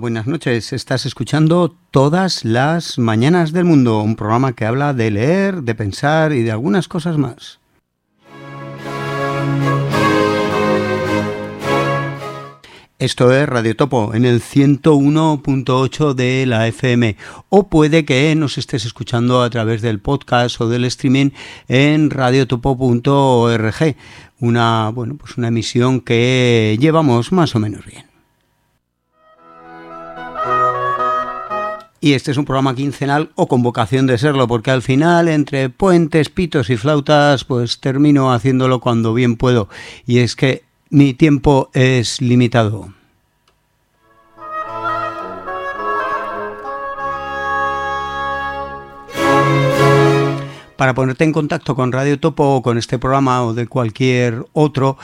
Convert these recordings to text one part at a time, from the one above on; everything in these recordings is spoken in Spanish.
Buenas noches. Estás escuchando Todas las Mañanas del Mundo, un programa que habla de leer, de pensar y de algunas cosas más. Esto es Radio Topo en el 101.8 de la FM o puede que nos estés escuchando a través del podcast o del streaming en radiotopo.org, una bueno, pues una emisión que llevamos más o menos bien. Y este es un programa quincenal o con vocación de serlo, porque al final, entre puentes, pitos y flautas, pues termino haciéndolo cuando bien puedo. Y es que mi tiempo es limitado. para ponerte en contacto con Radio Topo o con este programa o de cualquier otro,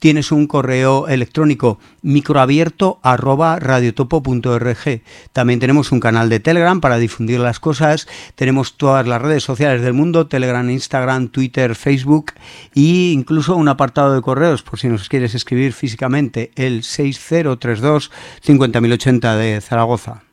tienes un correo electrónico microabierto arroba radiotopo.org. También tenemos un canal de Telegram para difundir las cosas. Tenemos todas las redes sociales del mundo, Telegram, Instagram, Twitter, Facebook e incluso un apartado de correos por si nos quieres escribir físicamente el 6032 50080 de Zaragoza.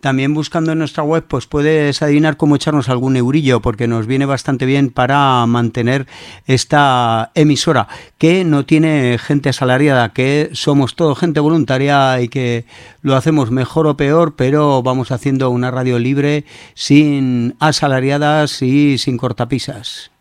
También buscando en nuestra web, pues puedes adivinar cómo echarnos algún eurillo, porque nos viene bastante bien para mantener esta emisora, que no tiene gente asalariada, que somos todo gente voluntaria y que lo hacemos mejor o peor, pero vamos haciendo una radio libre, sin asalariadas y sin cortapisas.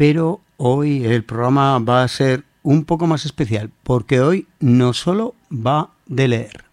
Pero hoy el programa va a ser un poco más especial, porque hoy no solo va de leer.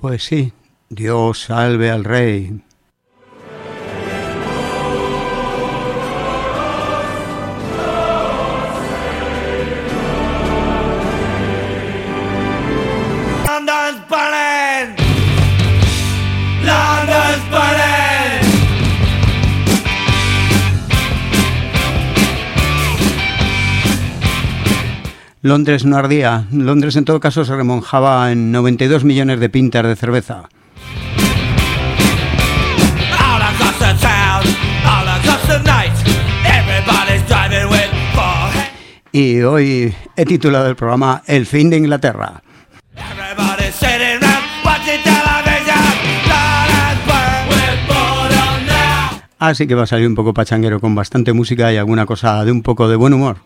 Pues sí, Dios salve al rey. Londres no ardía. Londres en todo caso se remonjaba en 92 millones de pintas de cerveza. Y hoy he titulado el programa El fin de Inglaterra. Así que va a salir un poco pachanguero con bastante música y alguna cosa de un poco de buen humor.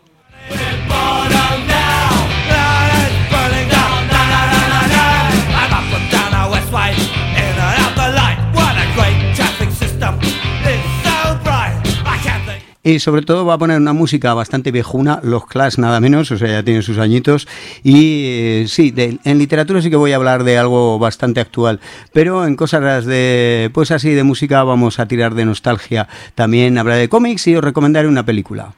Y sobre todo va a poner una música bastante viejuna, los Clash nada menos, o sea, ya tiene sus añitos. Y eh, sí, en literatura sí que voy a hablar de algo bastante actual, pero en cosas de, pues así, de música vamos a tirar de nostalgia. También hablaré de cómics y os recomendaré una película.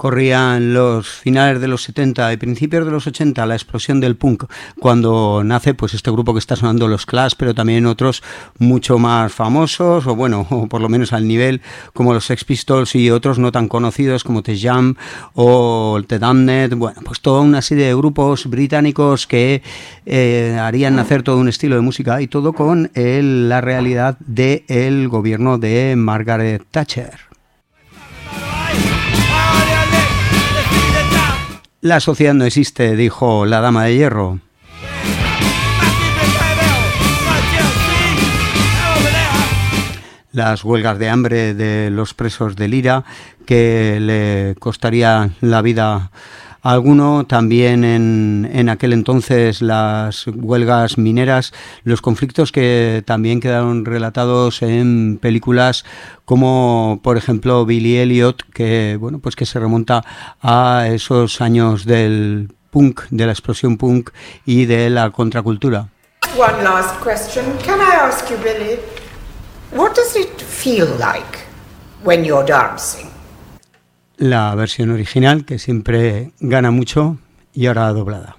Corrían los finales de los 70 y principios de los 80 la explosión del punk. Cuando nace pues este grupo que está sonando los Clash pero también otros mucho más famosos o bueno o por lo menos al nivel como los Sex Pistols y otros no tan conocidos como The Jam o The Damned. Bueno pues toda una serie de grupos británicos que eh, harían nacer todo un estilo de música y todo con la realidad del gobierno de Margaret Thatcher La sociedad no existe, dijo la dama de hierro. las huelgas de hambre de los presos de Lira, que le costaría la vida alguno, también en, en, aquel entonces las huelgas mineras, los conflictos que también quedaron relatados en películas como por ejemplo Billy Elliot, que bueno, pues que se remonta a esos años del punk, de la explosión punk y de la contracultura. One last question. Can I ask you, Billy, what does it feel like when you're dancing? La versión original, que siempre gana mucho, y ahora doblada.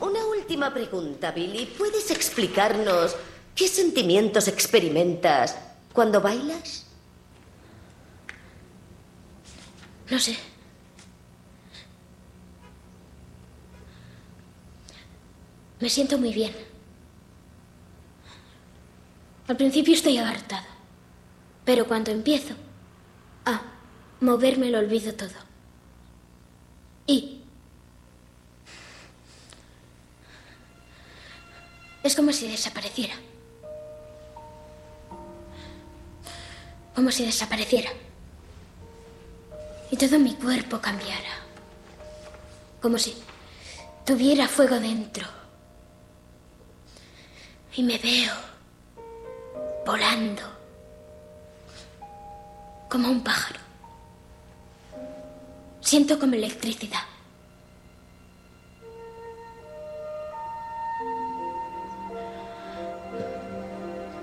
Una última pregunta, Billy. ¿Puedes explicarnos qué sentimientos experimentas cuando bailas? No sé. Me siento muy bien. Al principio estoy agartado, pero cuando empiezo a moverme lo olvido todo. Y es como si desapareciera. Como si desapareciera. Y todo mi cuerpo cambiara. Como si tuviera fuego dentro. Y me veo volando como un pájaro. Siento como electricidad.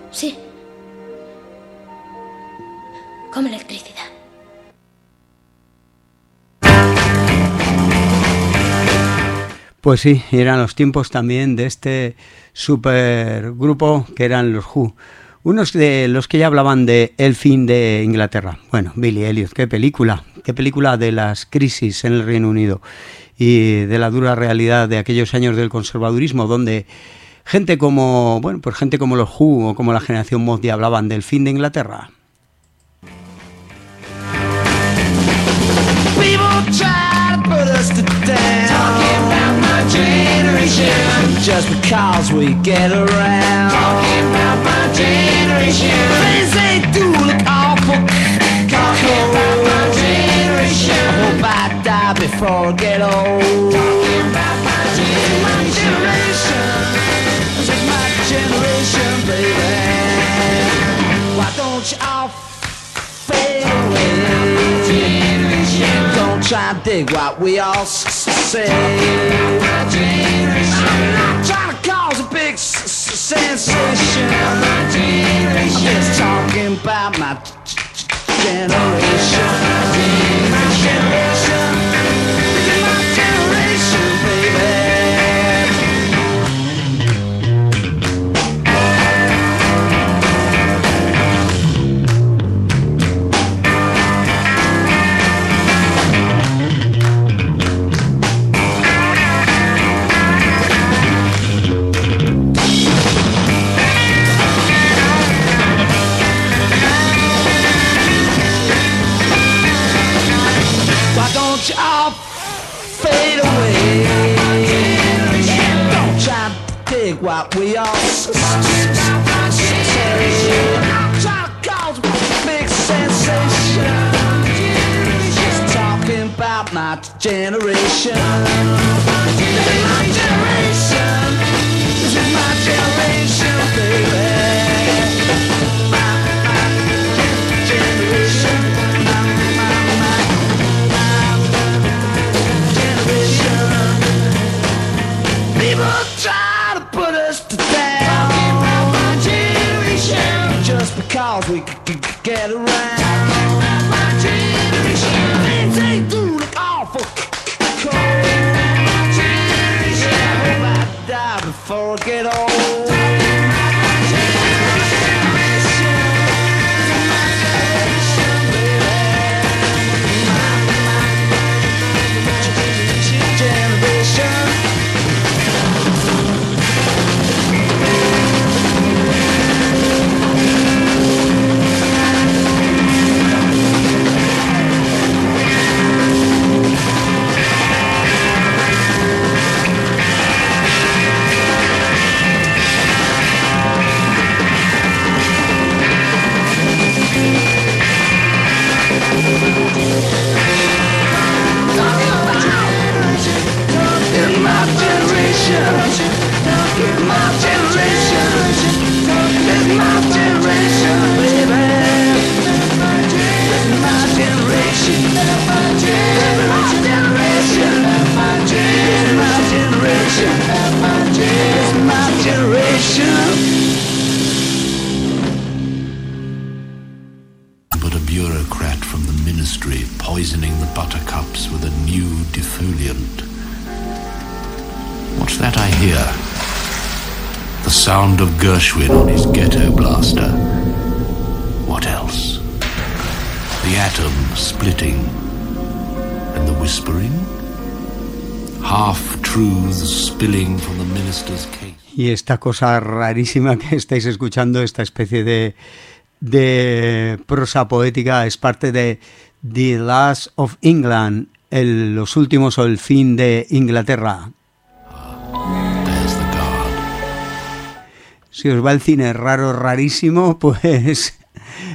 Sí. Como electricidad. Pues sí, eran los tiempos también de este supergrupo que eran los Who. Unos de los que ya hablaban de El fin de Inglaterra. Bueno, Billy Elliot, qué película, qué película de las crisis en el Reino Unido y de la dura realidad de aquellos años del conservadurismo donde gente como, bueno, pues gente como los Who o como la generación Moody hablaban del fin de Inglaterra. Things look awful. My generation. I die before I get old. My my generation, baby. Why don't you all fade away? Don't try and dig what we all say. I'm not trying to sensation. I'm just talking about my generation. Y esta cosa rarísima que estáis escuchando, esta especie de, de prosa poética, es parte de The Last of England, el, los últimos o el fin de Inglaterra, si os va el cine raro, rarísimo, pues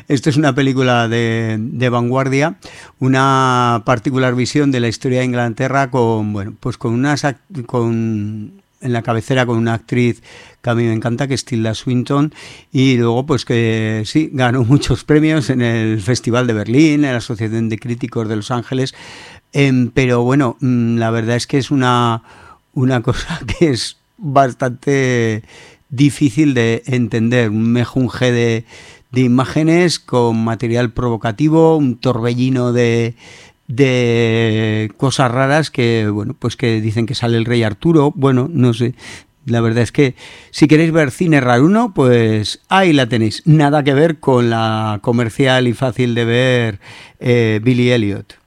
esto es una película de, vanguardia, una particular visión de la historia de Inglaterra con, bueno, pues con unas con en la cabecera con una actriz que a mí me encanta, que es Tilda Swinton, y luego pues que sí, ganó muchos premios en el Festival de Berlín, en la Asociación de Críticos de Los Ángeles, em, pero bueno, mm, la verdad es que es una, una cosa que es bastante difícil de entender, un mejunje de, imágenes con material provocativo, un torbellino de, de cosas raras que, bueno, pues que dicen que sale el rey Arturo, bueno, no sé. La verdad es que si queréis ver cine raruno, pues ahí la tenéis. Nada que ver con la comercial y fácil de ver eh, Billy Elliot.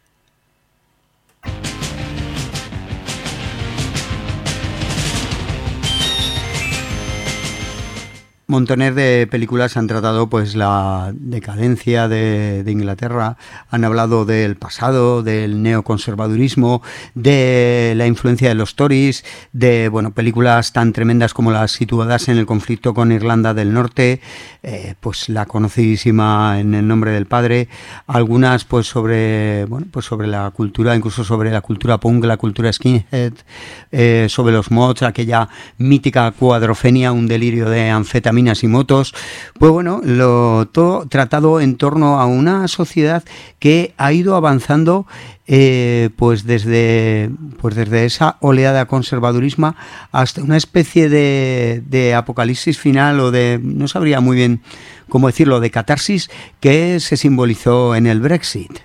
Montones de películas han tratado pues la decadencia de, Inglaterra, han hablado del pasado, del neoconservadurismo, de la influencia de los Tories, de bueno películas tan tremendas como las situadas en el conflicto con Irlanda del Norte, eh, pues la conocidísima en el nombre del padre, algunas pues sobre bueno pues sobre la cultura, incluso sobre la cultura punk, la cultura skinhead, eh, sobre los mods, aquella mítica cuadrofenia, un delirio de anfetamina minas y motos, pues bueno, lo todo tratado en torno a una sociedad que ha ido avanzando eh, pues desde pues desde esa oleada conservadurismo hasta una especie de, de, apocalipsis final o de no sabría muy bien cómo decirlo de catarsis que se simbolizó en el Brexit.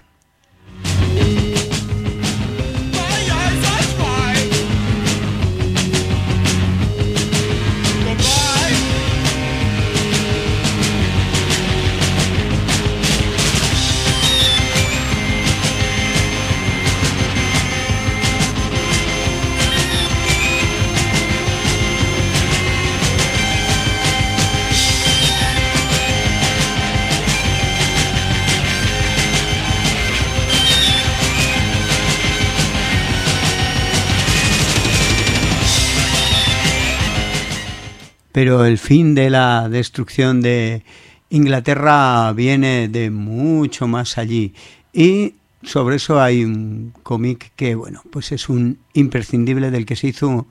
Pero el fin de la destrucción de Inglaterra viene de mucho más allí. Y sobre eso hay un cómic que, bueno, pues es un imprescindible del que se hizo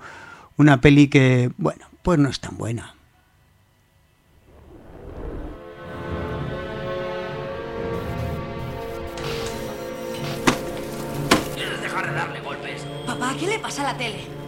una peli que, bueno, pues no es tan buena. dejar de darle golpes? Papá, ¿qué le pasa a la tele?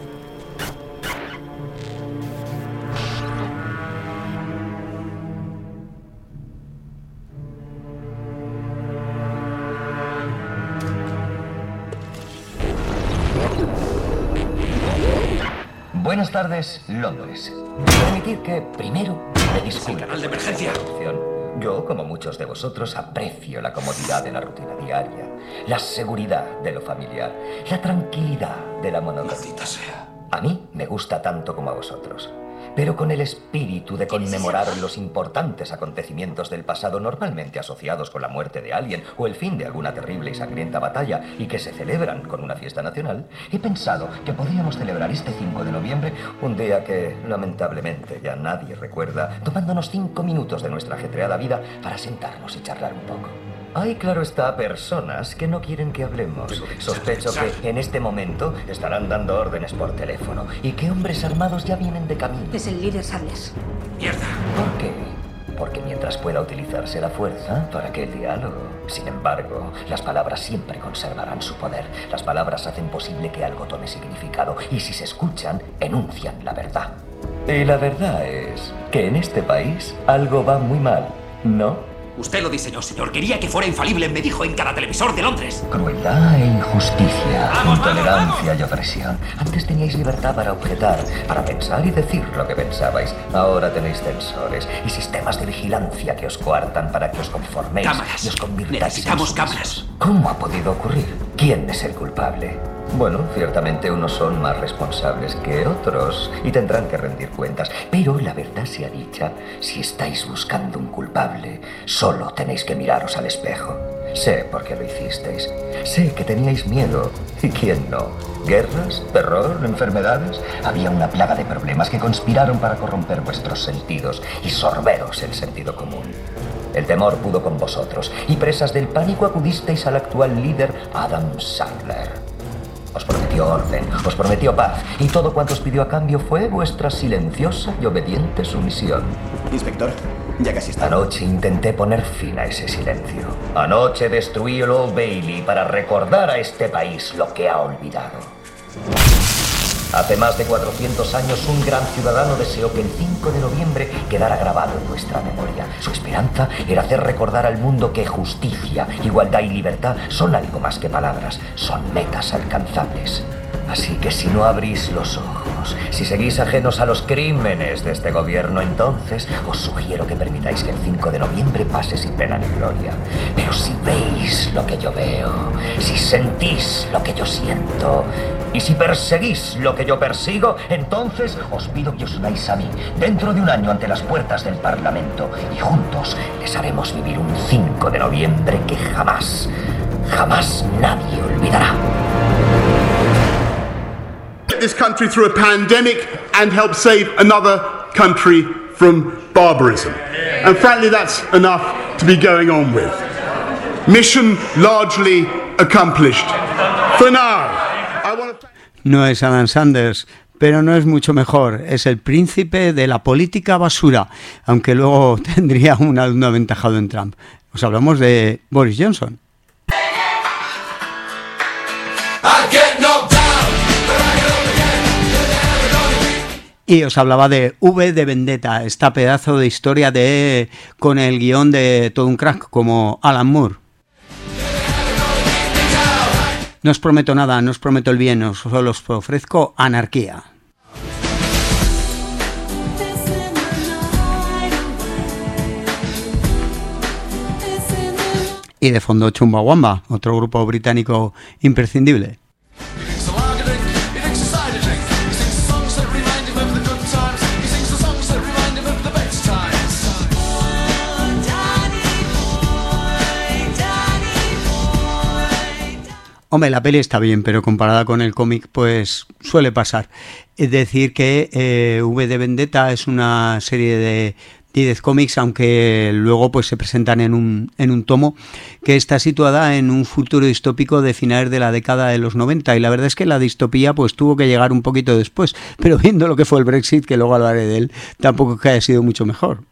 Buenas tardes, Londres. Permitir que, primero, me disculpe. canal de emergencia. Yo, como muchos de vosotros, aprecio la comodidad de la rutina diaria, la seguridad de lo familiar, la tranquilidad de la monotonía. sea. A mí me gusta tanto como a vosotros pero con el espíritu de conmemorar los importantes acontecimientos del pasado normalmente asociados con la muerte de alguien o el fin de alguna terrible y sangrienta batalla y que se celebran con una fiesta nacional, he pensado que podríamos celebrar este 5 de noviembre, un día que lamentablemente ya nadie recuerda, tomándonos cinco minutos de nuestra ajetreada vida para sentarnos y charlar un poco. Hay, claro está, personas que no quieren que hablemos. Sospecho que en este momento estarán dando órdenes por teléfono y que hombres armados ya vienen de camino. Es el líder Sables. ¡Mierda! ¿Por qué? Porque mientras pueda utilizarse la fuerza, ¿para qué el diálogo? Sin embargo, las palabras siempre conservarán su poder. Las palabras hacen posible que algo tome significado y si se escuchan, enuncian la verdad. Y la verdad es que en este país algo va muy mal, ¿no? Usted lo diseñó, señor. Quería que fuera infalible, me dijo en cada televisor de Londres. Crueldad e injusticia, intolerancia y opresión. Antes teníais libertad para objetar, para pensar y decir lo que pensabais. Ahora tenéis censores y sistemas de vigilancia que os coartan para que os conforméis cámaras. y os convirtáis Necesitamos en cámaras. ¿Cómo ha podido ocurrir? ¿Quién es el culpable? Bueno, ciertamente unos son más responsables que otros y tendrán que rendir cuentas. Pero la verdad sea dicha, si estáis buscando un culpable, solo tenéis que miraros al espejo. Sé por qué lo hicisteis. Sé que teníais miedo. ¿Y quién no? ¿Guerras? ¿Terror? ¿Enfermedades? Había una plaga de problemas que conspiraron para corromper vuestros sentidos y sorberos el sentido común. El temor pudo con vosotros y presas del pánico acudisteis al actual líder Adam Sandler. Os prometió orden, os prometió paz, y todo cuanto os pidió a cambio fue vuestra silenciosa y obediente sumisión. Inspector, ya casi está. Anoche intenté poner fin a ese silencio. Anoche destruí el Old Bailey para recordar a este país lo que ha olvidado. Hace más de 400 años un gran ciudadano deseó que el 5 de noviembre quedara grabado en nuestra memoria. Su esperanza era hacer recordar al mundo que justicia, igualdad y libertad son algo más que palabras, son metas alcanzables. Así que si no abrís los ojos, si seguís ajenos a los crímenes de este gobierno, entonces os sugiero que permitáis que el 5 de noviembre pase sin pena ni gloria. Pero si veis lo que yo veo, si sentís lo que yo siento, y si perseguís lo que yo persigo, entonces os pido que os unáis a mí dentro de un año ante las puertas del Parlamento y juntos les haremos vivir un 5 de noviembre que jamás, jamás nadie olvidará. This country through a pandemic and help save another country from barbarism. And frankly, that's enough to be going on with. Mission largely accomplished. No es Adam Sanders, pero no es mucho mejor. Es el príncipe de la política basura, aunque luego tendría un alumno aventajado en Trump. Os hablamos de Boris Johnson. Y os hablaba de V de Vendetta, esta pedazo de historia de con el guion de todo un crack como Alan Moore. No os prometo nada, no os prometo el bien, solo os ofrezco anarquía. Y de fondo Chumbawamba, otro grupo británico imprescindible. Hombre, la peli está bien, pero comparada con el cómic, pues suele pasar. Es decir, que eh, V de Vendetta es una serie de 10 cómics, aunque luego pues se presentan en un, en un tomo que está situada en un futuro distópico de finales de la década de los 90 y la verdad es que la distopía pues tuvo que llegar un poquito después, pero viendo lo que fue el Brexit, que luego hablaré de él, tampoco que haya sido mucho mejor.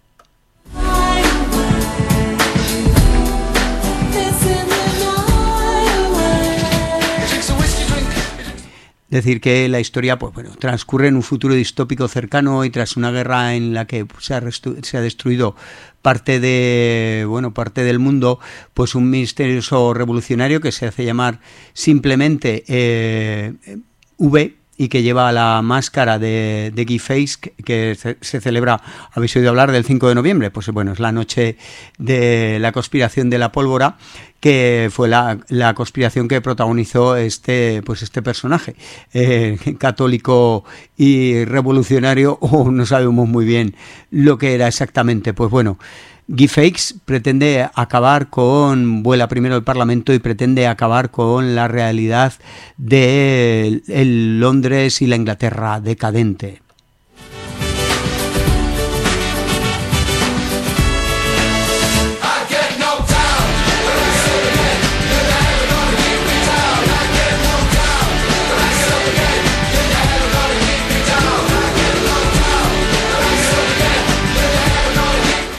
Decir que la historia pues bueno transcurre en un futuro distópico cercano y tras una guerra en la que pues, se, ha se, ha destruido parte de bueno parte del mundo pues un misterioso revolucionario que se hace llamar simplemente eh, V y que lleva la máscara de, de Face, que, se, celebra, habéis oído hablar del 5 de noviembre, pues bueno, es la noche de la conspiración de la pólvora, que fue la, la conspiración que protagonizó este, pues este personaje, eh, católico y revolucionario, o no sabemos muy bien lo que era exactamente, pues bueno, Guy Fawkes pretende acabar con, vuela primero el Parlamento y pretende acabar con la realidad de el Londres y la Inglaterra decadente.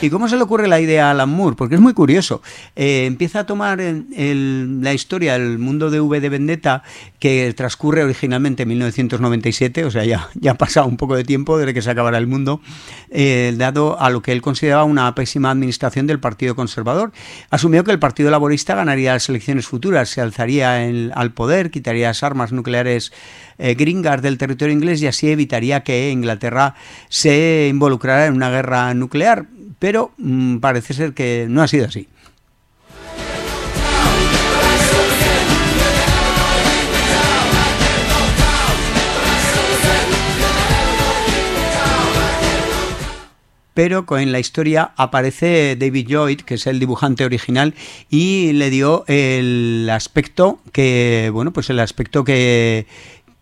¿Y cómo se le ocurre la idea a Alan Moore? Porque es muy curioso. Eh, empieza a tomar la historia, el mundo de V de Vendetta, que transcurre originalmente en 1997, o sea, ya, ya ha pasado un poco de tiempo desde que se acabara el mundo, eh, dado a lo que él consideraba una pésima administración del Partido Conservador. Asumió que el Partido Laborista ganaría las elecciones futuras, se alzaría al poder, quitaría las armas nucleares eh, gringas del territorio inglés y así evitaría que Inglaterra se involucrara en una guerra nuclear. Pero mm, parece ser que no ha sido así. pero en la historia aparece David Lloyd, que es el dibujante original, y le dio el aspecto que, bueno, pues el aspecto que,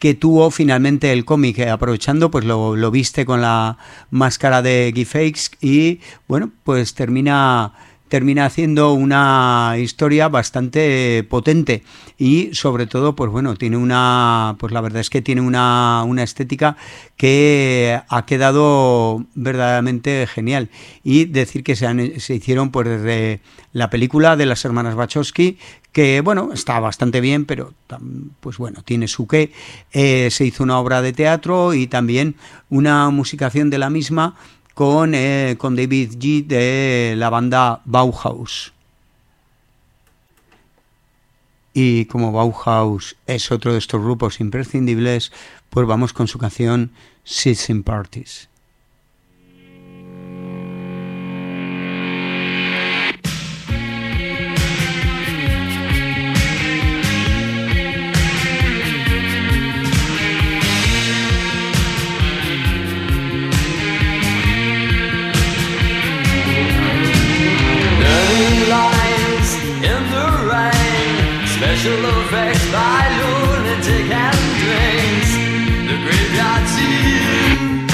que tuvo finalmente el cómic, eh, aprovechando, pues lo, lo, viste con la máscara de Guy Fawkes y bueno, pues termina termina haciendo una historia bastante potente. Y sobre todo pues bueno tiene una pues la verdad es que tiene una, una estética que ha quedado verdaderamente genial. Y decir que se, se hicieron pues desde la película de las hermanas Wachowski que bueno, está bastante bien, pero pues bueno, tiene su qué. Eh, se hizo una obra de teatro y también una musicación de la misma con, eh, con David G de la banda Bauhaus. Y como Bauhaus es otro de estos grupos imprescindibles, pues vamos con su canción in Parties. Special effects by lunatic Andres. The graveyard scene.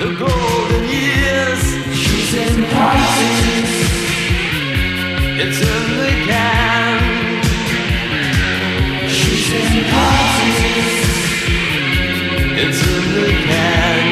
The golden years. Choosing parties. It's in the can. in parties. It's in the can.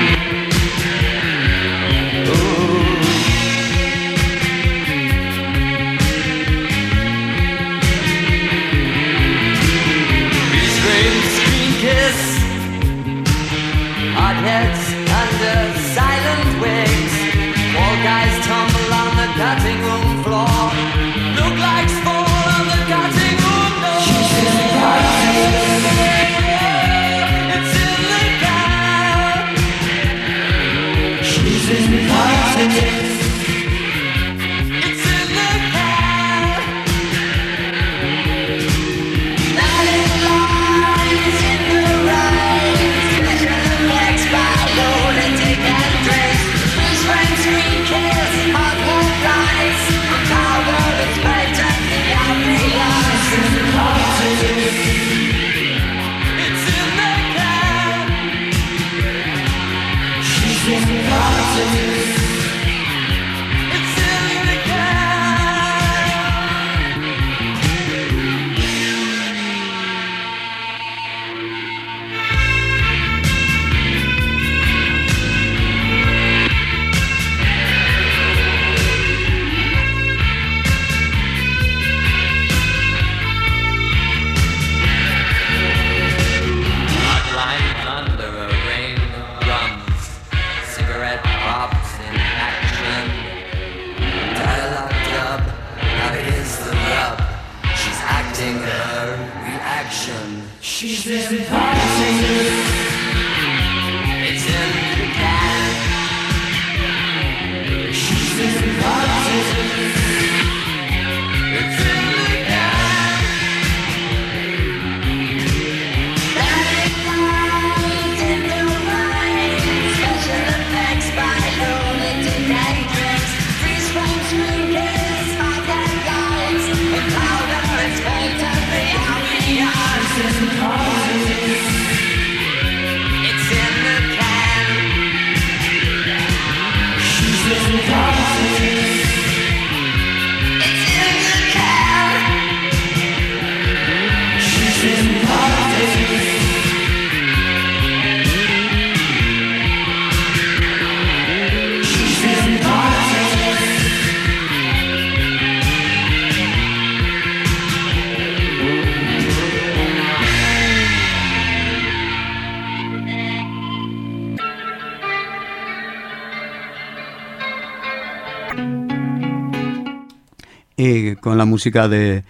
Música de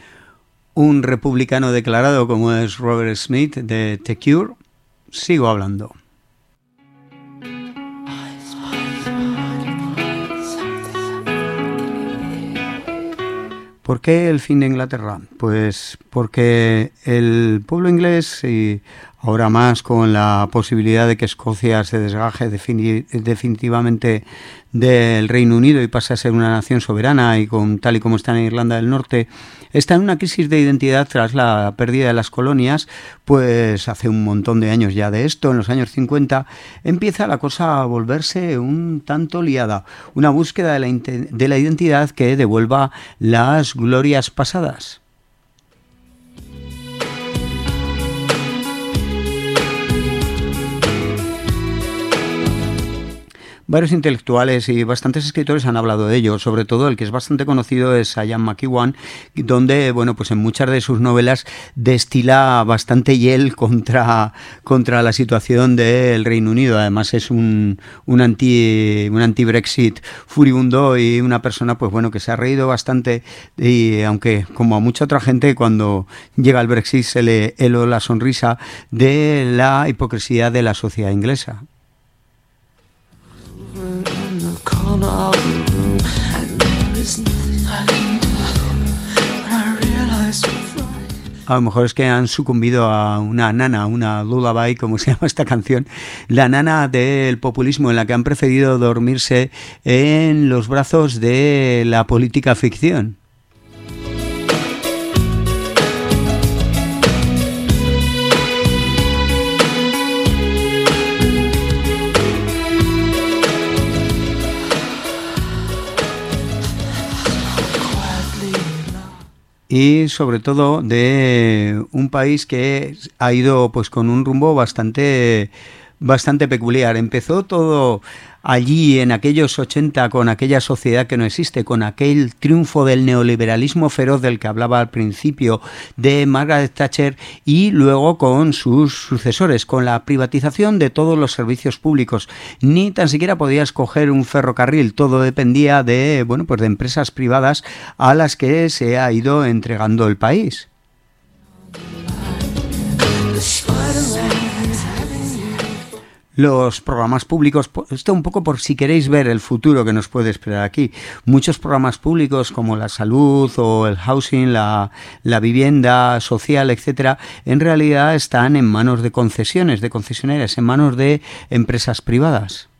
un republicano declarado como es Robert Smith de The Cure, sigo hablando. ¿Por qué el fin de Inglaterra? Pues porque el pueblo inglés y ahora más con la posibilidad de que Escocia se desgaje definitivamente del Reino Unido y pase a ser una nación soberana y con tal y como está en Irlanda del Norte, está en una crisis de identidad tras la pérdida de las colonias, pues hace un montón de años ya de esto, en los años 50, empieza la cosa a volverse un tanto liada, una búsqueda de la, de la identidad que devuelva las glorias pasadas. Varios intelectuales y bastantes escritores han hablado de ello, sobre todo el que es bastante conocido es Ian McEwan, donde, bueno, pues en muchas de sus novelas destila bastante hiel contra, contra la situación del Reino Unido. Además es un, un anti un anti-Brexit furibundo y una persona, pues bueno, que se ha reído bastante y aunque como a mucha otra gente cuando llega el Brexit se le heló la sonrisa de la hipocresía de la sociedad inglesa. A lo mejor es que han sucumbido a una nana, una lullaby, como se llama esta canción, la nana del populismo, en la que han preferido dormirse en los brazos de la política ficción. Y sobre todo de un país que ha ido pues con un rumbo bastante bastante peculiar. Empezó todo allí en aquellos 80 con aquella sociedad que no existe, con aquel triunfo del neoliberalismo feroz del que hablaba al principio de Margaret Thatcher y luego con sus sucesores, con la privatización de todos los servicios públicos. Ni tan siquiera podías coger un ferrocarril, todo dependía de, bueno, pues de empresas privadas a las que se ha ido entregando el país. Los programas públicos, esto un poco por si queréis ver el futuro que nos puede esperar aquí. Muchos programas públicos como la salud o el housing, la, la vivienda social, etcétera, en realidad están en manos de concesiones, de concesionarias, en manos de empresas privadas.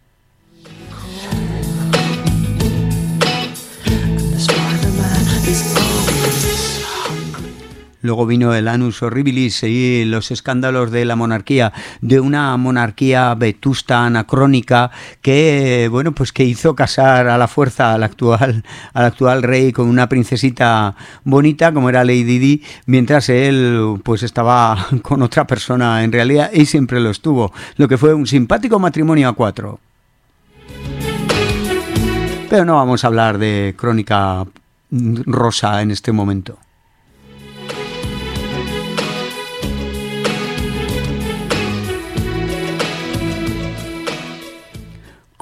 Luego vino el Anus Horribilis y los escándalos de la monarquía, de una monarquía vetusta, anacrónica, que bueno, pues que hizo casar a la fuerza al actual, al actual rey con una princesita bonita como era Lady Di, mientras él pues estaba con otra persona en realidad y siempre lo estuvo, lo que fue un simpático matrimonio a cuatro. Pero no vamos a hablar de crónica rosa en este momento.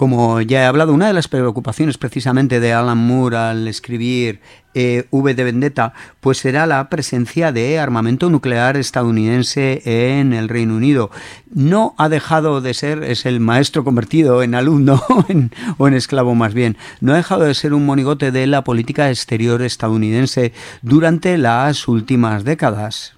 Como ya he hablado, una de las preocupaciones precisamente de Alan Moore al escribir eh, V de Vendetta, pues será la presencia de armamento nuclear estadounidense en el Reino Unido. No ha dejado de ser, es el maestro convertido en alumno o en esclavo más bien, no ha dejado de ser un monigote de la política exterior estadounidense durante las últimas décadas.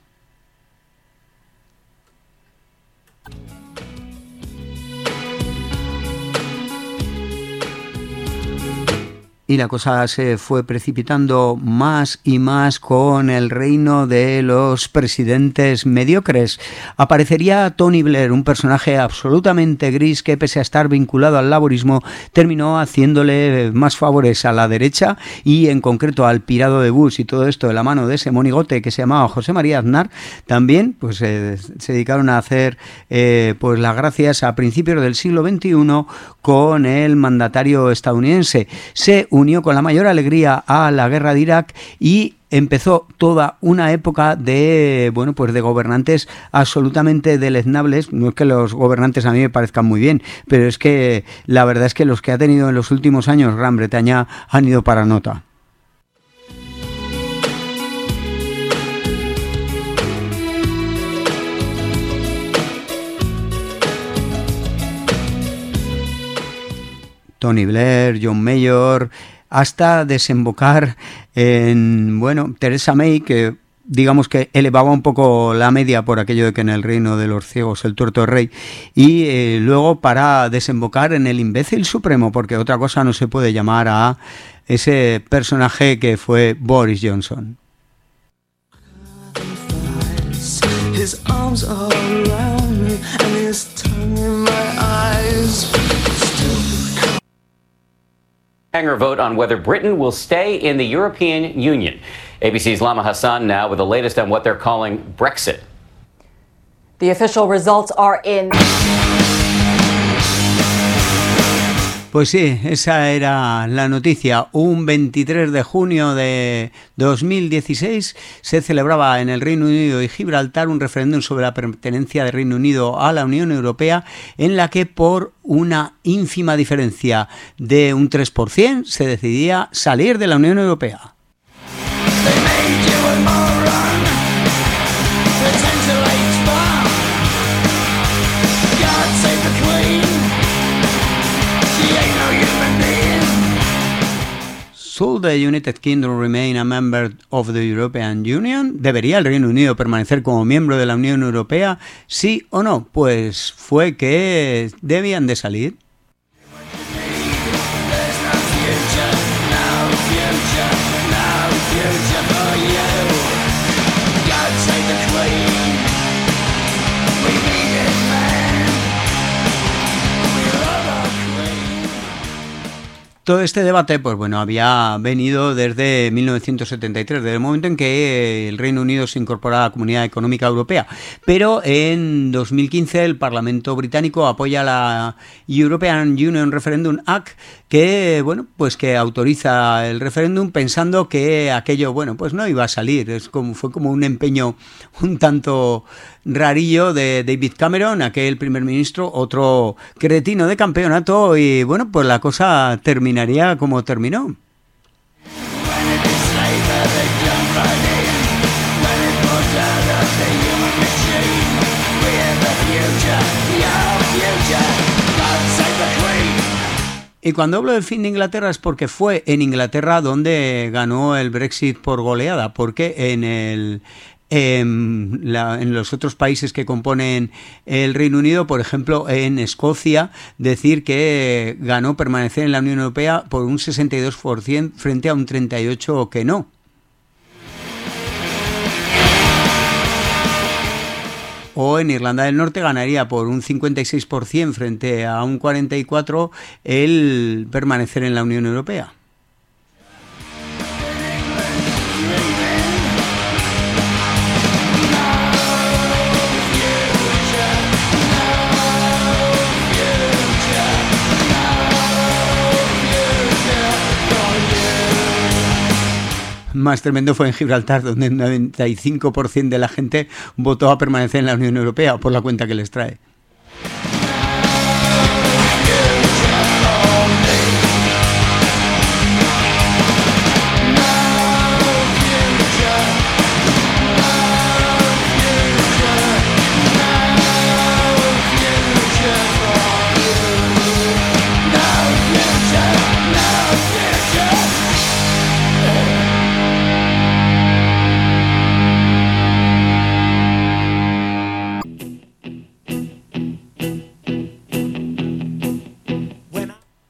Y la cosa se fue precipitando más y más con el reino de los presidentes mediocres. Aparecería Tony Blair, un personaje absolutamente gris que pese a estar vinculado al laborismo terminó haciéndole más favores a la derecha y en concreto al pirado de Bush y todo esto de la mano de ese monigote que se llamaba José María Aznar, también pues eh, se dedicaron a hacer eh, pues las gracias a principios del siglo XXI con el mandatario estadounidense. Se unió con la mayor alegría a la guerra de Irak y empezó toda una época de bueno pues de gobernantes absolutamente deleznables. No es que los gobernantes a mí me parezcan muy bien pero es que la verdad es que los que ha tenido en los últimos años Gran Bretaña han ido para nota Tony Blair, John Mayor, hasta desembocar en, bueno, Teresa May, que digamos que elevaba un poco la media por aquello de que en el reino de los ciegos el tuerto rey, y eh, luego para desembocar en el imbécil supremo, porque otra cosa no se puede llamar a ese personaje que fue Boris Johnson. Hanger vote on whether Britain will stay in the European Union. ABC's Lama Hassan now with the latest on what they're calling Brexit. The official results are in. Pues sí, esa era la noticia. Un 23 de junio de 2016 se celebraba en el Reino Unido y Gibraltar un referéndum sobre la pertenencia del Reino Unido a la Unión Europea en la que por una ínfima diferencia de un 3% se decidía salir de la Unión Europea. Should the United Kingdom remain a member of the European Union? ¿Debería el Reino Unido permanecer como miembro de la Unión Europea? ¿Sí o no? Pues fue que debían de salir. Todo este debate, pues bueno, había venido desde 1973, desde el momento en que el Reino Unido se incorporó a la Comunidad Económica Europea. Pero en 2015 el Parlamento británico apoya la European Union Referendum Act, que bueno, pues que autoriza el referéndum pensando que aquello, bueno, pues no iba a salir. Es como fue como un empeño un tanto rarillo de David Cameron, aquel primer ministro, otro cretino de campeonato y bueno, pues la cosa terminaría como terminó. Y cuando hablo del fin de Inglaterra es porque fue en Inglaterra donde ganó el Brexit por goleada, porque en el, en, los otros países que componen el Reino Unido, por ejemplo, en Escocia, decir que ganó permanecer en la Unión Europea por un 62% frente a un 38% que no. o en Irlanda del Norte ganaría por un 56% frente a un 44% el permanecer en la Unión Europea. Más tremendo fue en Gibraltar, donde el 95% de la gente votó a permanecer en la Unión Europea por la cuenta que les trae.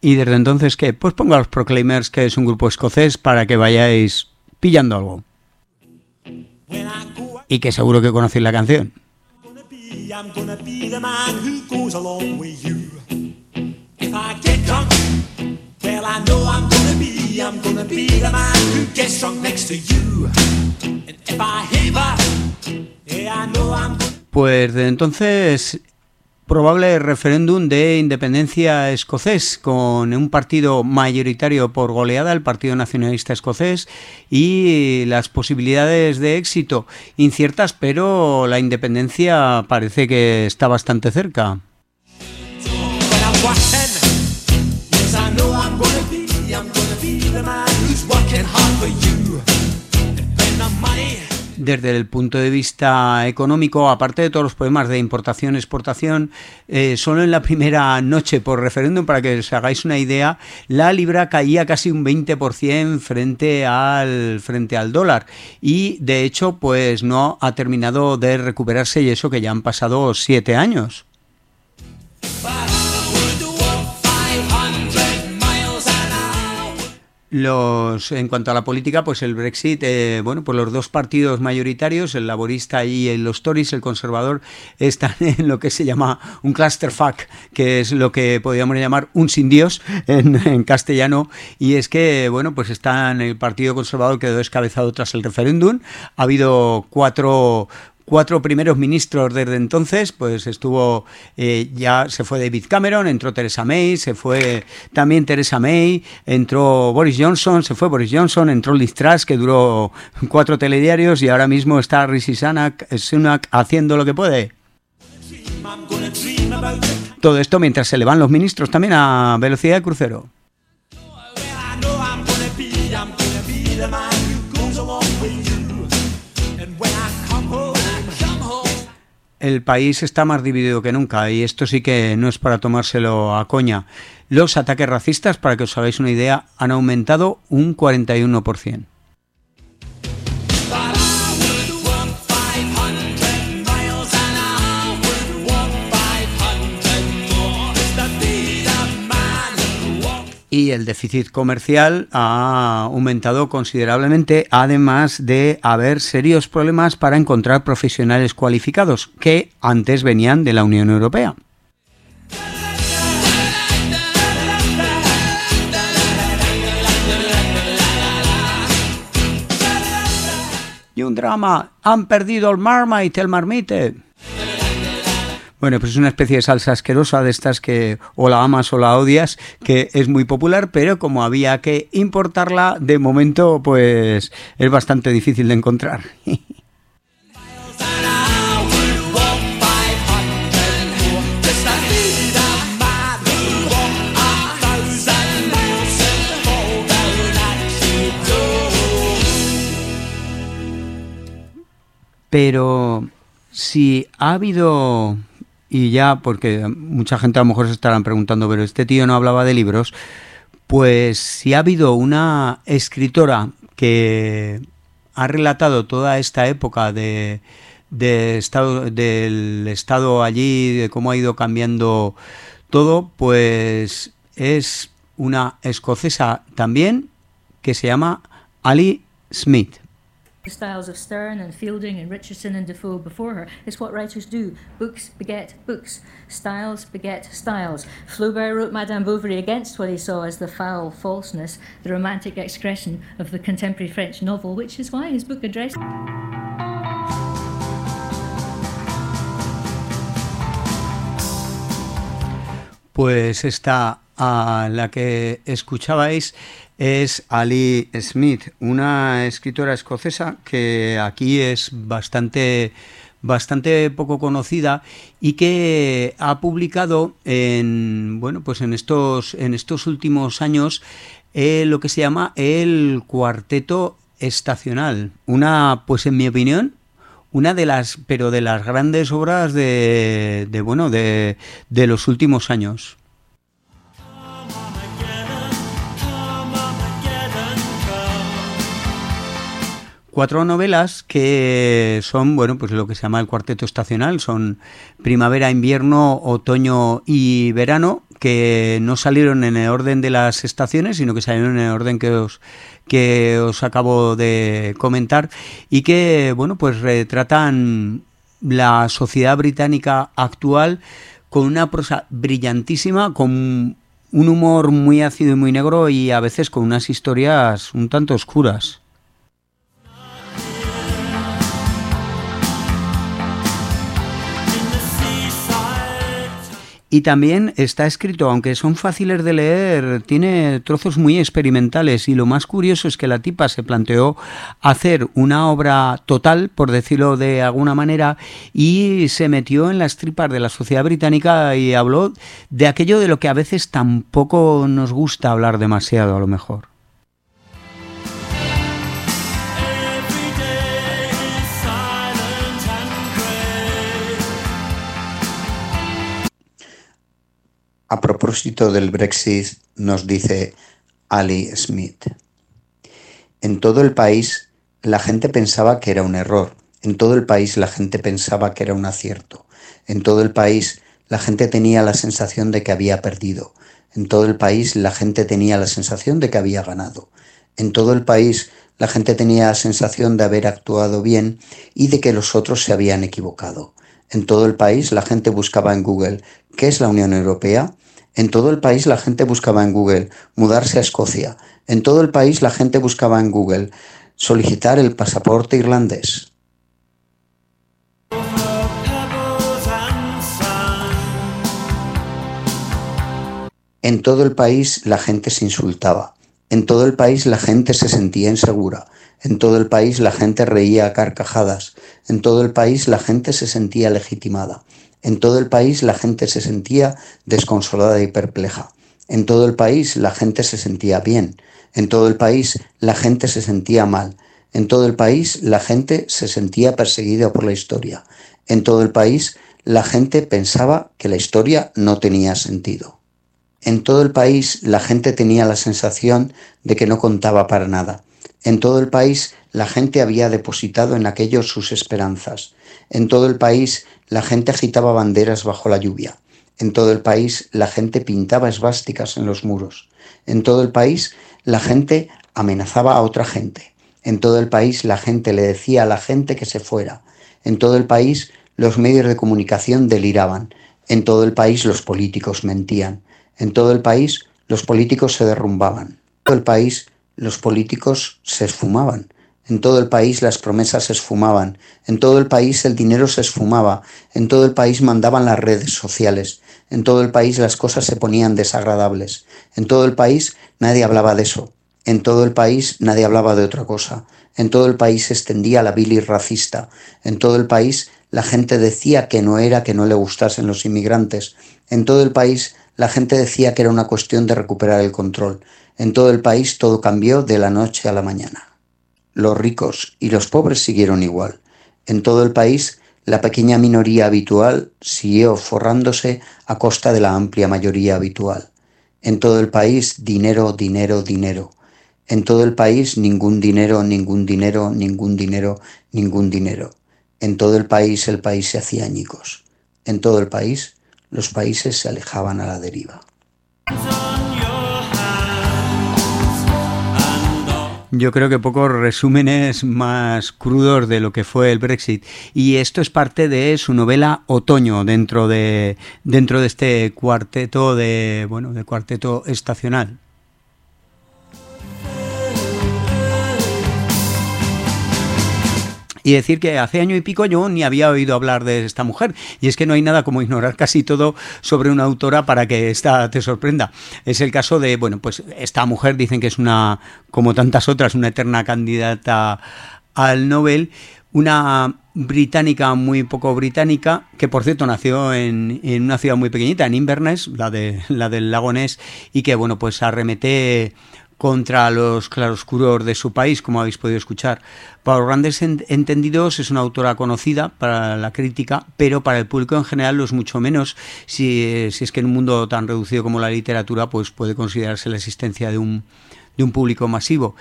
Y desde entonces, ¿qué? Pues pongo a los Proclaimers, que es un grupo escocés, para que vayáis pillando algo. Y que seguro que conocéis la canción. Pues desde entonces probable referéndum de independencia escocés con un partido mayoritario por goleada, el Partido Nacionalista Escocés, y las posibilidades de éxito inciertas, pero la independencia parece que está bastante cerca. Desde el punto de vista económico, aparte de todos los problemas de importación, exportación, eh, solo en la primera noche por referéndum, para que os hagáis una idea, la libra caía casi un 20% frente al, frente al dólar. Y de hecho, pues no ha terminado de recuperarse y eso que ya han pasado siete años. Los, en cuanto a la política, pues el Brexit, eh, bueno, pues los dos partidos mayoritarios, el laborista y los Tories, el conservador, están en lo que se llama un clusterfuck, que es lo que podríamos llamar un sin Dios en, en castellano, y es que, bueno, pues están, el Partido Conservador quedó descabezado tras el referéndum, ha habido cuatro cuatro primeros ministros desde entonces, pues estuvo, eh, ya se fue David Cameron, entró Theresa May, se fue también Theresa May, entró Boris Johnson, se fue Boris Johnson, entró Liz Truss, que duró cuatro telediarios y ahora mismo está Rishi Sunak, Sunak haciendo lo que puede. Todo esto mientras se le van los ministros también a velocidad de crucero. El país está más dividido que nunca y esto sí que no es para tomárselo a coña. Los ataques racistas, para que os hagáis una idea, han aumentado un 41%. Y el déficit comercial ha aumentado considerablemente, además de haber serios problemas para encontrar profesionales cualificados que antes venían de la Unión Europea. Y un drama, han perdido el Marmite, el marmite. Bueno, pues es una especie de salsa asquerosa de estas que o la amas o la odias, que es muy popular, pero como había que importarla, de momento pues es bastante difícil de encontrar. Pero si ha habido y ya, porque mucha gente a lo mejor se estarán preguntando, pero este tío no hablaba de libros, pues si ha habido una escritora que ha relatado toda esta época de, estado, del estado allí, de cómo ha ido cambiando todo, pues es una escocesa también que se llama Ali Smith. The styles of Sterne and Fielding and Richardson and Defoe before her. It's what writers do. Books beget books. Styles beget styles. Flaubert wrote Madame Bovary against what he saw as the foul falseness, the romantic expression of the contemporary French novel, which is why his book addressed. Pues esta a la que escuchabais es Ali Smith, una escritora escocesa que aquí es bastante bastante poco conocida y que ha publicado en bueno pues en estos en estos últimos años eh, lo que se llama el cuarteto estacional. Una pues en mi opinión una de las pero de las grandes obras de, de bueno de, de los últimos años cuatro novelas que son, bueno, pues lo que se llama el cuarteto estacional, son primavera, invierno, otoño y verano, que no salieron en el orden de las estaciones, sino que salieron en el orden que os que os acabo de comentar y que, bueno, pues retratan la sociedad británica actual con una prosa brillantísima, con un humor muy ácido y muy negro y a veces con unas historias un tanto oscuras. Y también está escrito, aunque son fáciles de leer, tiene trozos muy experimentales y lo más curioso es que la tipa se planteó hacer una obra total, por decirlo de alguna manera, y se metió en las tripas de la sociedad británica y habló de aquello de lo que a veces tampoco nos gusta hablar demasiado a lo mejor. A propósito del Brexit, nos dice Ali Smith. En todo el país la gente pensaba que era un error. En todo el país la gente pensaba que era un acierto. En todo el país la gente tenía la sensación de que había perdido. En todo el país la gente tenía la sensación de que había ganado. En todo el país la gente tenía la sensación de haber actuado bien y de que los otros se habían equivocado. En todo el país la gente buscaba en Google ¿qué es la Unión Europea? En todo el país la gente buscaba en Google mudarse a Escocia. En todo el país la gente buscaba en Google solicitar el pasaporte irlandés. En todo el país la gente se insultaba. En todo el país la gente se sentía insegura. En todo el país la gente reía a carcajadas. En todo el país la gente se sentía legitimada. En todo el país la gente se sentía desconsolada y perpleja. En todo el país la gente se sentía bien. En todo el país la gente se sentía mal. En todo el país la gente se sentía perseguida por la historia. En todo el país la gente pensaba que la historia no tenía sentido. En todo el país la gente tenía la sensación de que no contaba para nada. En todo el país la gente había depositado en aquello sus esperanzas. En todo el país la gente agitaba banderas bajo la lluvia. En todo el país la gente pintaba esvásticas en los muros. En todo el país la gente amenazaba a otra gente. En todo el país la gente le decía a la gente que se fuera. En todo el país los medios de comunicación deliraban. En todo el país los políticos mentían. En todo el país los políticos se derrumbaban. En todo el país los políticos se esfumaban. En todo el país las promesas se esfumaban, en todo el país el dinero se esfumaba, en todo el país mandaban las redes sociales, en todo el país las cosas se ponían desagradables, en todo el país nadie hablaba de eso, en todo el país nadie hablaba de otra cosa, en todo el país se extendía la bilis racista, en todo el país la gente decía que no era que no le gustasen los inmigrantes, en todo el país la gente decía que era una cuestión de recuperar el control, en todo el país todo cambió de la noche a la mañana. Los ricos y los pobres siguieron igual. En todo el país, la pequeña minoría habitual siguió forrándose a costa de la amplia mayoría habitual. En todo el país, dinero, dinero, dinero. En todo el país, ningún dinero, ningún dinero, ningún dinero, ningún dinero. En todo el país, el país se hacía añicos. En todo el país, los países se alejaban a la deriva. Yo creo que pocos resúmenes más crudos de lo que fue el Brexit. Y esto es parte de su novela Otoño dentro de, dentro de este cuarteto de bueno de cuarteto estacional. Y decir que hace año y pico yo ni había oído hablar de esta mujer. Y es que no hay nada como ignorar casi todo sobre una autora para que esta te sorprenda. Es el caso de, bueno, pues esta mujer dicen que es una, como tantas otras, una eterna candidata al Nobel, una británica muy poco británica, que por cierto nació en, en, una ciudad muy pequeñita, en Inverness, la, de, la del lago Ness, y que bueno, pues arremete contra los claroscuros de su país, como habéis podido escuchar. Para grandes entendidos es una autora conocida para la crítica, pero para el público en general lo es mucho menos, si, si es que en un mundo tan reducido como la literatura, pues puede considerarse la existencia de un, de un público masivo.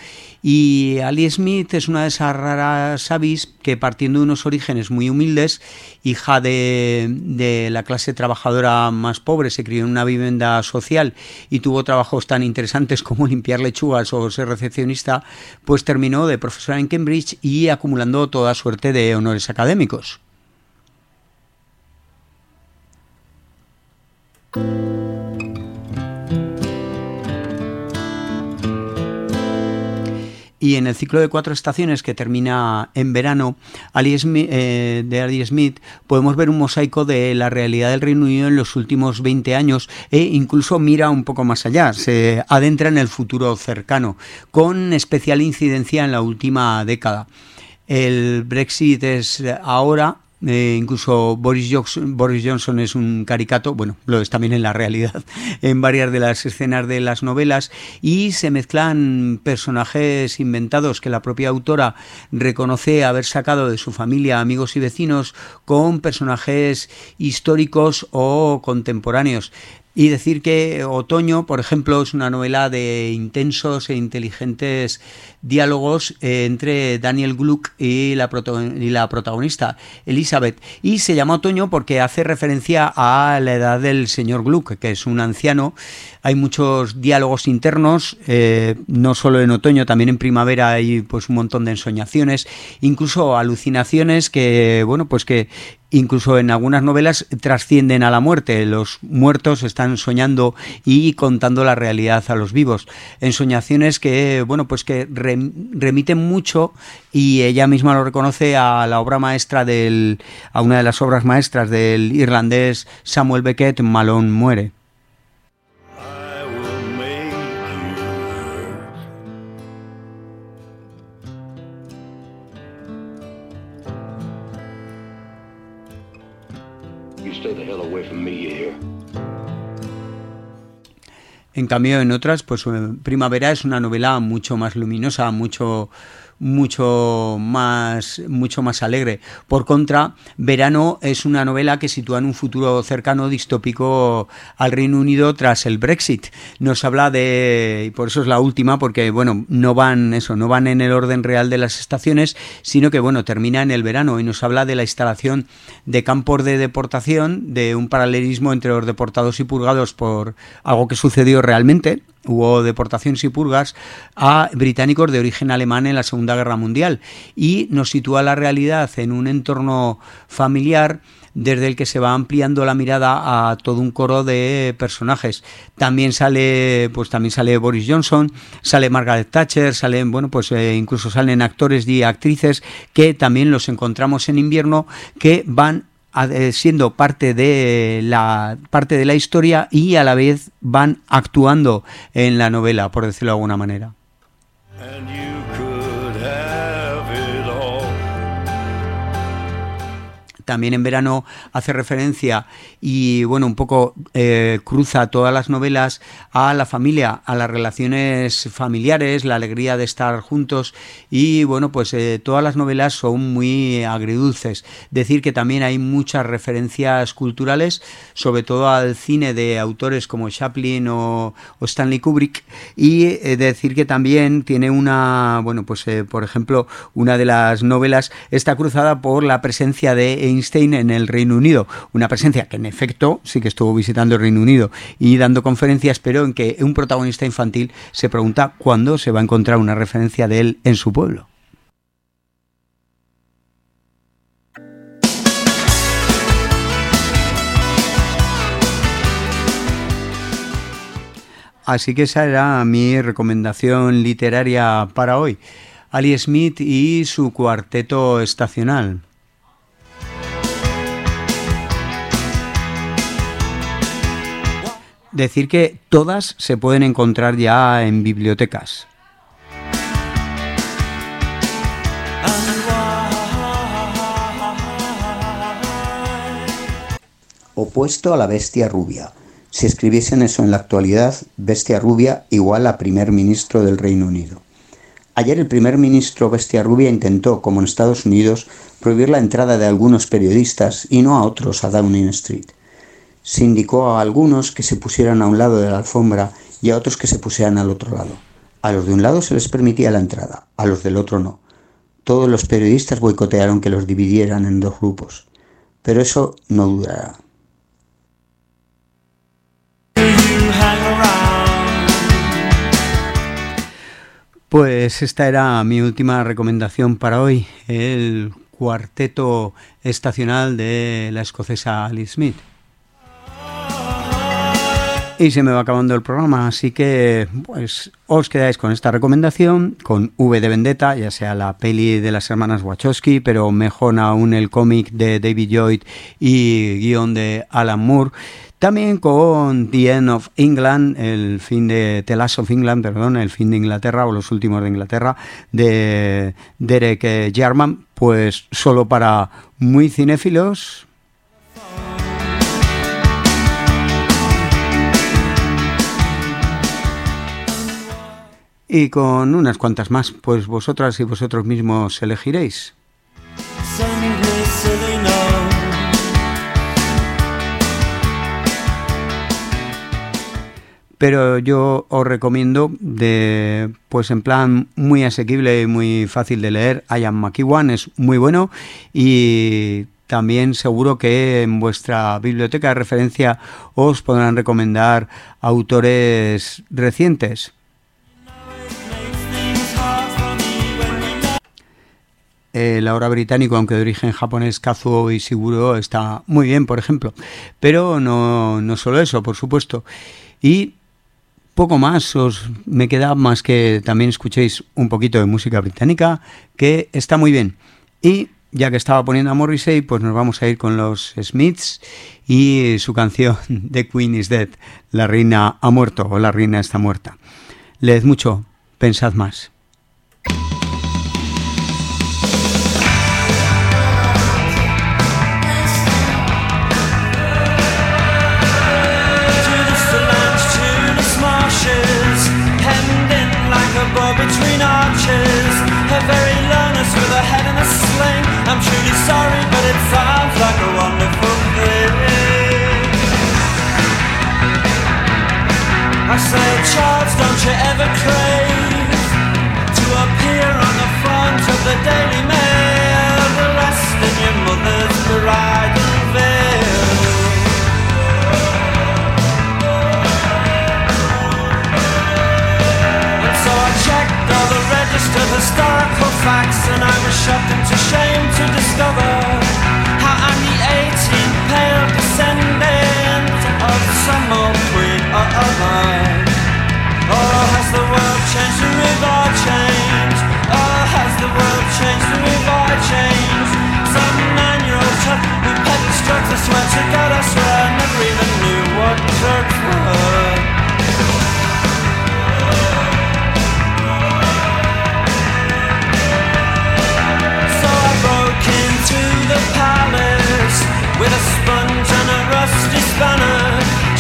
Y Ali Smith es una de esas raras avis que partiendo de unos orígenes muy humildes, hija de, de, la clase trabajadora más pobre, se crió en una vivienda social y tuvo trabajos tan interesantes como limpiar lechugas o ser recepcionista, pues terminó de profesora en Cambridge y acumulando toda suerte de honores académicos. Y en el ciclo de cuatro estaciones que termina en verano eh, de Ali Smith, podemos ver un mosaico de la realidad del Reino Unido en los últimos 20 años e incluso mira un poco más allá, se adentra en el futuro cercano, con especial incidencia en la última década. El Brexit es ahora eh, incluso Boris Johnson, Boris Johnson es un caricato, bueno, lo es también en la realidad, en varias de las escenas de las novelas, y se mezclan personajes inventados que la propia autora reconoce haber sacado de su familia, amigos y vecinos, con personajes históricos o contemporáneos. Y decir que Otoño, por ejemplo, es una novela de intensos e inteligentes diálogos eh, entre Daniel Gluck y la, protagonista, Elizabeth. Y se llama Otoño porque hace referencia a la edad del señor Gluck, que es un anciano. Hay muchos diálogos internos, eh, no solo en otoño, también en primavera hay pues un montón de ensoñaciones, incluso alucinaciones que, bueno, pues que incluso en algunas novelas trascienden a la muerte. Los muertos están soñando y contando la realidad a los vivos. Ensoñaciones que, bueno, pues que remiten mucho y ella misma lo reconoce a la obra maestra del, a una de las obras maestras del irlandés Samuel Beckett, Malone muere. En cambio, en otras, pues eh, Primavera es una novela mucho más luminosa, mucho mucho más, mucho más alegre. Por contra, Verano es una novela que sitúa en un futuro cercano distópico al Reino Unido tras el Brexit. Nos habla de, y por eso es la última, porque bueno, no van eso, no van en el orden real de las estaciones, sino que bueno, termina en el verano y nos habla de la instalación de campos de deportación, de un paralelismo entre los deportados y purgados por algo que sucedió realmente hubo deportaciones y purgas a británicos de origen alemán en la Segunda Guerra Mundial y nos sitúa la realidad en un entorno familiar desde el que se va ampliando la mirada a todo un coro de personajes. También sale, pues también sale Boris Johnson, sale Margaret Thatcher, salen, bueno, pues eh, incluso salen actores y actrices que también los encontramos en invierno que van siendo parte de la parte de la historia y a la vez van actuando en la novela, por decirlo de alguna manera. También en verano hace referencia y bueno, un poco eh, cruza todas las novelas a la familia, a las relaciones familiares, la alegría de estar juntos y bueno, pues eh, todas las novelas son muy agridulces. Decir que también hay muchas referencias culturales, sobre todo al cine de autores como Chaplin o, Stanley Kubrick y eh, decir que también tiene una, bueno, pues por ejemplo, una de las novelas está cruzada por la presencia de Einstein en el Reino Unido. Una presencia que en efecto sí que estuvo visitando el Reino Unido y dando conferencias, pero en que un protagonista infantil se pregunta cuándo se va a encontrar una referencia de él en su pueblo. Así que esa era mi recomendación literaria para hoy. Ali Smith y su cuarteto estacional. Decir que todas se pueden encontrar ya en bibliotecas. Opuesto a la bestia rubia. Si escribiesen eso en la actualidad, bestia rubia igual a primer ministro del Reino Unido. Ayer el primer ministro Bestia Rubia intentó, como en Estados Unidos, prohibir la entrada de algunos periodistas y no a otros a Downing Street. Se indicó a algunos que se pusieran a un lado de la alfombra y a otros que se pusieran al otro lado. A los de un lado se les permitía la entrada, a los del otro no. Todos los periodistas boicotearon que los dividieran en dos grupos. Pero eso no durará. Pues esta era mi última recomendación para hoy, el cuarteto estacional de la escocesa Alice Smith. Y se me va acabando el programa, así que pues os quedáis con esta recomendación, con V de Vendetta, ya sea la peli de las hermanas Wachowski, pero mejor aún el cómic de David Lloyd y guion de Alan Moore. También con The End of England, el fin de The Last of England, perdón, el fin de Inglaterra o los últimos de Inglaterra, de Derek Jarman, pues solo para muy cinéfilos, y con unas cuantas más, pues vosotras y vosotros mismos elegiréis. pero yo os recomiendo de pues en plan muy asequible y muy fácil de leer Ian McEwan es muy bueno y también seguro que en vuestra biblioteca de referencia os podrán recomendar autores recientes. El ahora británico, aunque de origen japonés, Kazuo Ishiguro está muy bien, por ejemplo. Pero no, no solo eso, por supuesto. Y poco más os me queda más que también escuchéis un poquito de música británica, que está muy bien. Y ya que estaba poniendo a Morrissey, pues nos vamos a ir con los Smiths y su canción The Queen is Dead, la reina ha muerto o la reina está muerta. Leed mucho, pensad más. Say, Charles, don't you ever crave to appear on the front of the Daily Mail, the dressed in your mother's bridal veil? So I checked all the registered historical facts, and I was shocked into shame swear to God, I swear, I never even knew what drugs were. So I broke into the palace with a sponge and a rusty spanner.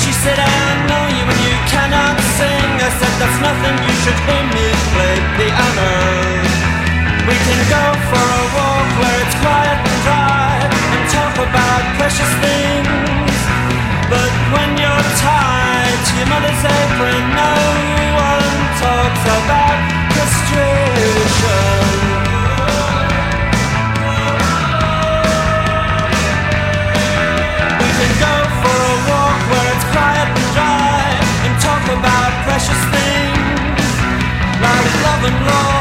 She said, I know you and you cannot sing. I said, that's nothing, you should hear me play the piano. We can go for a walk where it's quiet about precious things. But when you're tied to your mother's apron, no one talks about castration. We can go for a walk where it's quiet and dry and talk about precious things like love and law.